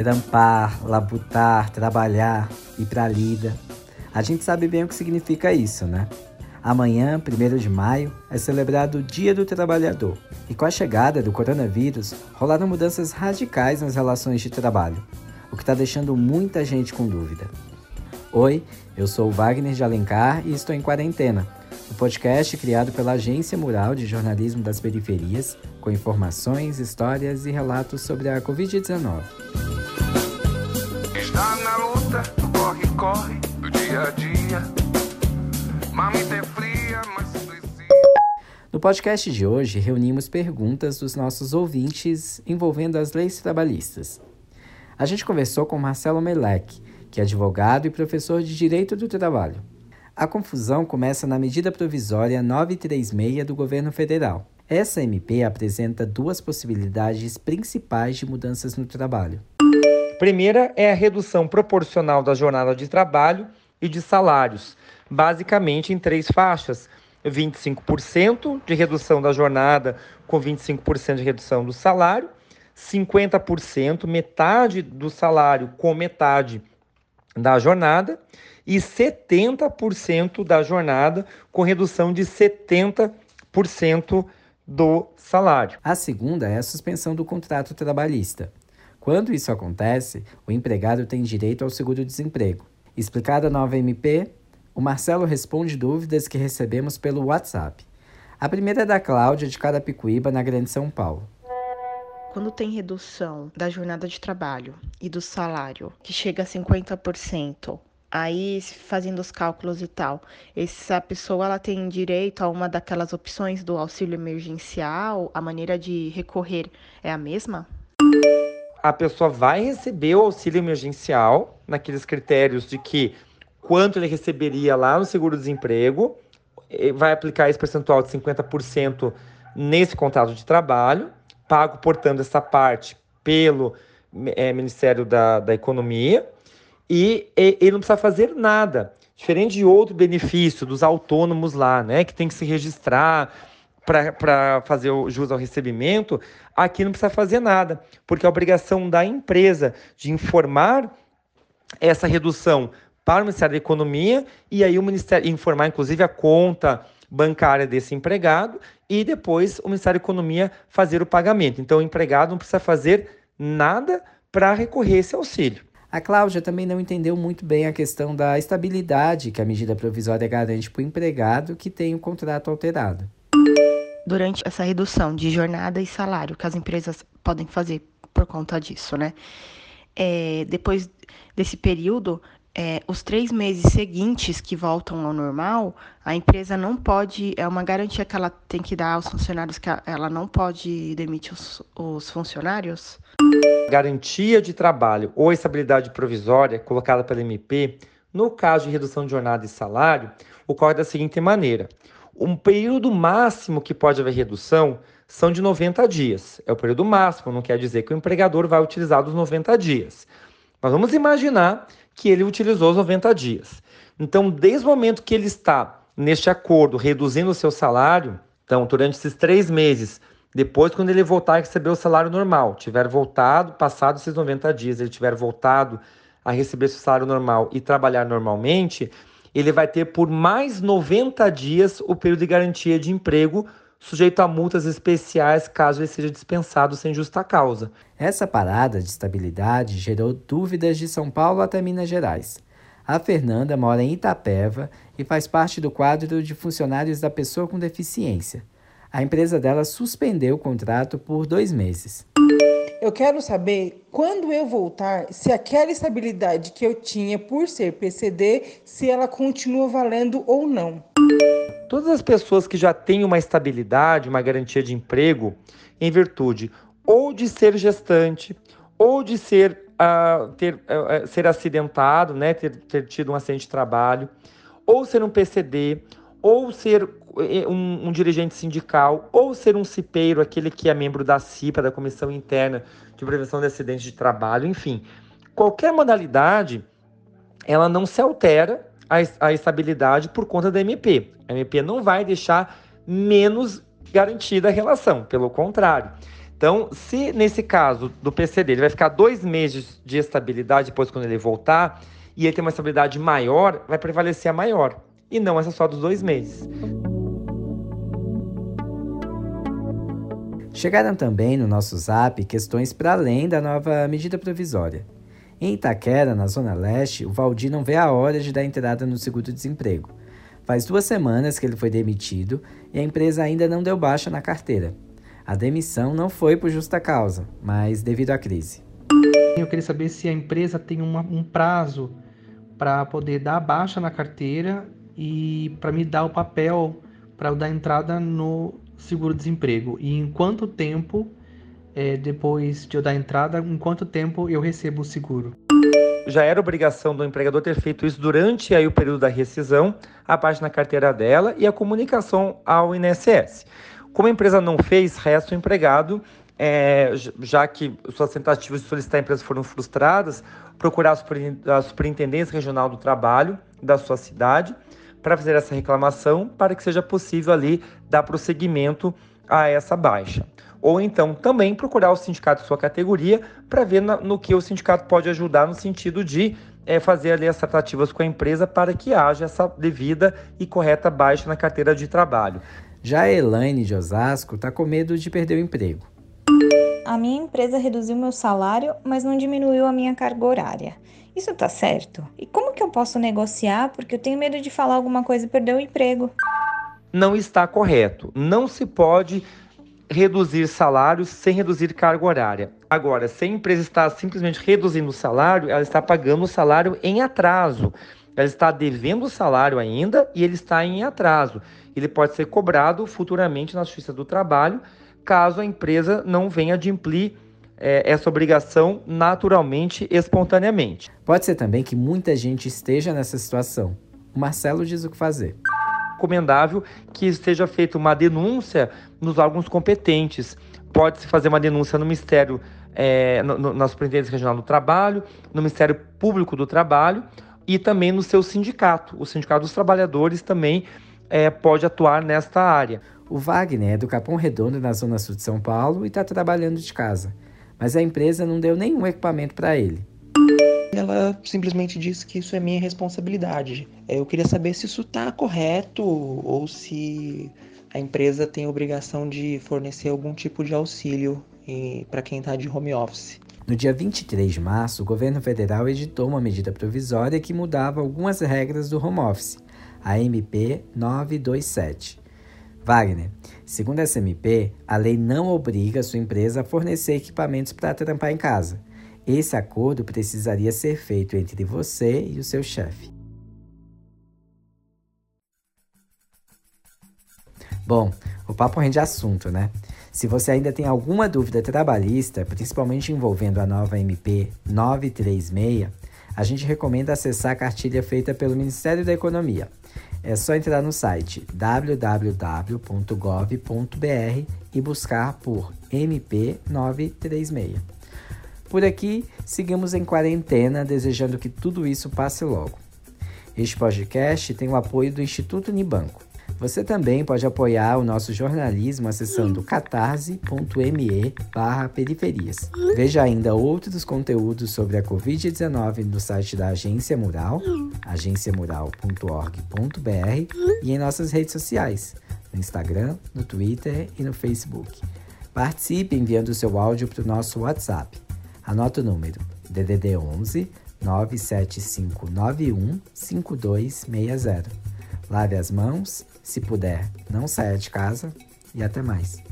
Trampar, labutar, trabalhar, ir pra lida. A gente sabe bem o que significa isso, né? Amanhã, 1 de maio, é celebrado o Dia do Trabalhador. E com a chegada do coronavírus, rolaram mudanças radicais nas relações de trabalho, o que está deixando muita gente com dúvida. Oi, eu sou Wagner de Alencar e estou em quarentena. O podcast criado pela Agência Mural de Jornalismo das Periferias, com informações, histórias e relatos sobre a Covid-19. Corre, do dia a dia. É fria, mas No podcast de hoje, reunimos perguntas dos nossos ouvintes envolvendo as leis trabalhistas. A gente conversou com Marcelo Melec, que é advogado e professor de Direito do Trabalho. A confusão começa na medida provisória 936 do governo federal. Essa MP apresenta duas possibilidades principais de mudanças no trabalho. Primeira é a redução proporcional da jornada de trabalho e de salários, basicamente em três faixas: 25% de redução da jornada com 25% de redução do salário, 50%, metade do salário com metade da jornada e 70% da jornada com redução de 70% do salário. A segunda é a suspensão do contrato trabalhista. Quando isso acontece, o empregado tem direito ao seguro-desemprego. Explicada a nova MP, o Marcelo responde dúvidas que recebemos pelo WhatsApp. A primeira é da Cláudia, de Carapicuíba, na Grande São Paulo. Quando tem redução da jornada de trabalho e do salário, que chega a 50%, aí fazendo os cálculos e tal, essa pessoa ela tem direito a uma daquelas opções do auxílio emergencial, a maneira de recorrer é a mesma? A pessoa vai receber o auxílio emergencial naqueles critérios de que quanto ele receberia lá no seguro-desemprego, vai aplicar esse percentual de 50% nesse contrato de trabalho, pago, portanto, essa parte pelo é, Ministério da, da Economia, e, e ele não precisa fazer nada. Diferente de outro benefício dos autônomos lá, né, que tem que se registrar para fazer o jus ao recebimento, aqui não precisa fazer nada, porque a obrigação da empresa de informar essa redução para o Ministério da Economia e aí o Ministério informar inclusive a conta bancária desse empregado e depois o Ministério da Economia fazer o pagamento. Então o empregado não precisa fazer nada para recorrer esse auxílio. A Cláudia também não entendeu muito bem a questão da estabilidade que a medida provisória garante para o empregado que tem o contrato alterado. Durante essa redução de jornada e salário que as empresas podem fazer por conta disso, né? É, depois desse período, é, os três meses seguintes que voltam ao normal, a empresa não pode, é uma garantia que ela tem que dar aos funcionários que ela não pode demitir os, os funcionários? Garantia de trabalho ou estabilidade provisória colocada pela MP, no caso de redução de jornada e salário, ocorre da seguinte maneira: um período máximo que pode haver redução são de 90 dias. É o período máximo, não quer dizer que o empregador vai utilizar os 90 dias. Mas vamos imaginar que ele utilizou os 90 dias. Então, desde o momento que ele está neste acordo reduzindo o seu salário, então, durante esses três meses, depois, quando ele voltar a receber o salário normal, tiver voltado, passado esses 90 dias, ele tiver voltado a receber seu salário normal e trabalhar normalmente, ele vai ter por mais 90 dias o período de garantia de emprego sujeito a multas especiais caso ele seja dispensado sem justa causa. Essa parada de estabilidade gerou dúvidas de São Paulo até Minas Gerais. A Fernanda mora em Itapeva e faz parte do quadro de funcionários da pessoa com deficiência. A empresa dela suspendeu o contrato por dois meses. Eu quero saber quando eu voltar, se aquela estabilidade que eu tinha por ser PCD, se ela continua valendo ou não. Todas as pessoas que já têm uma estabilidade, uma garantia de emprego, em virtude ou de ser gestante, ou de ser, uh, ter, uh, ser acidentado, né, ter, ter tido um acidente de trabalho, ou ser um PCD, ou ser um, um, dirigente sindical, ou ser um cipeiro, aquele que é membro da CIPA, da Comissão Interna de Prevenção de Acidentes de Trabalho, enfim. Qualquer modalidade, ela não se altera a, a estabilidade por conta da MP. A MP não vai deixar menos garantida a relação, pelo contrário. Então, se nesse caso do PCD ele vai ficar dois meses de estabilidade depois quando ele voltar, e ele tem uma estabilidade maior, vai prevalecer a maior, e não essa só dos dois meses. Chegaram também no nosso zap questões para além da nova medida provisória. Em Itaquera, na Zona Leste, o Valdir não vê a hora de dar entrada no seguro-desemprego. Faz duas semanas que ele foi demitido e a empresa ainda não deu baixa na carteira. A demissão não foi por justa causa, mas devido à crise. Eu queria saber se a empresa tem uma, um prazo para poder dar baixa na carteira e para me dar o papel para eu dar entrada no seguro-desemprego. E em quanto tempo, é, depois de eu dar entrada, em quanto tempo eu recebo o seguro? Já era obrigação do empregador ter feito isso durante aí, o período da rescisão, a parte na carteira dela e a comunicação ao INSS. Como a empresa não fez, resta o empregado, é, já que suas tentativas de solicitar a empresa foram frustradas, procurar a Superintendência Regional do Trabalho da sua cidade para fazer essa reclamação, para que seja possível ali dar prosseguimento a essa baixa. Ou então também procurar o sindicato de sua categoria para ver no que o sindicato pode ajudar no sentido de é, fazer ali as tratativas com a empresa para que haja essa devida e correta baixa na carteira de trabalho. Já a Elaine de Osasco está com medo de perder o emprego. A minha empresa reduziu meu salário, mas não diminuiu a minha carga horária. Isso tá certo? E como que eu posso negociar? Porque eu tenho medo de falar alguma coisa e perder o emprego. Não está correto. Não se pode reduzir salários sem reduzir carga horária. Agora, se a empresa está simplesmente reduzindo o salário, ela está pagando o salário em atraso. Ela está devendo o salário ainda e ele está em atraso ele pode ser cobrado futuramente na Justiça do Trabalho, caso a empresa não venha de implir é, essa obrigação naturalmente, espontaneamente. Pode ser também que muita gente esteja nessa situação. O Marcelo diz o que fazer. Recomendável que seja feita uma denúncia nos órgãos competentes. Pode-se fazer uma denúncia no Ministério, é, no, no, na Superintendência Regional do Trabalho, no Ministério Público do Trabalho e também no seu sindicato. O Sindicato dos Trabalhadores também é, pode atuar nesta área. O Wagner é do Capão Redondo, na zona sul de São Paulo, e está trabalhando de casa. Mas a empresa não deu nenhum equipamento para ele. Ela simplesmente disse que isso é minha responsabilidade. É, eu queria saber se isso está correto ou se a empresa tem a obrigação de fornecer algum tipo de auxílio para quem está de home office. No dia 23 de março, o governo federal editou uma medida provisória que mudava algumas regras do home office a MP 927. Wagner, segundo essa MP, a lei não obriga a sua empresa a fornecer equipamentos para trampar em casa. Esse acordo precisaria ser feito entre você e o seu chefe. Bom, o papo rende assunto, né? Se você ainda tem alguma dúvida trabalhista, principalmente envolvendo a nova MP 936, a gente recomenda acessar a cartilha feita pelo Ministério da Economia. É só entrar no site www.gov.br e buscar por MP936. Por aqui, seguimos em quarentena, desejando que tudo isso passe logo. Este podcast tem o apoio do Instituto Unibanco. Você também pode apoiar o nosso jornalismo acessando catarse.me periferias. Veja ainda outros conteúdos sobre a Covid-19 no site da Agência Mural, agenciamural.org.br e em nossas redes sociais, no Instagram, no Twitter e no Facebook. Participe enviando seu áudio para o nosso WhatsApp. Anota o número DDD 11 97591 5260. Lave as mãos, se puder, não saia de casa e até mais.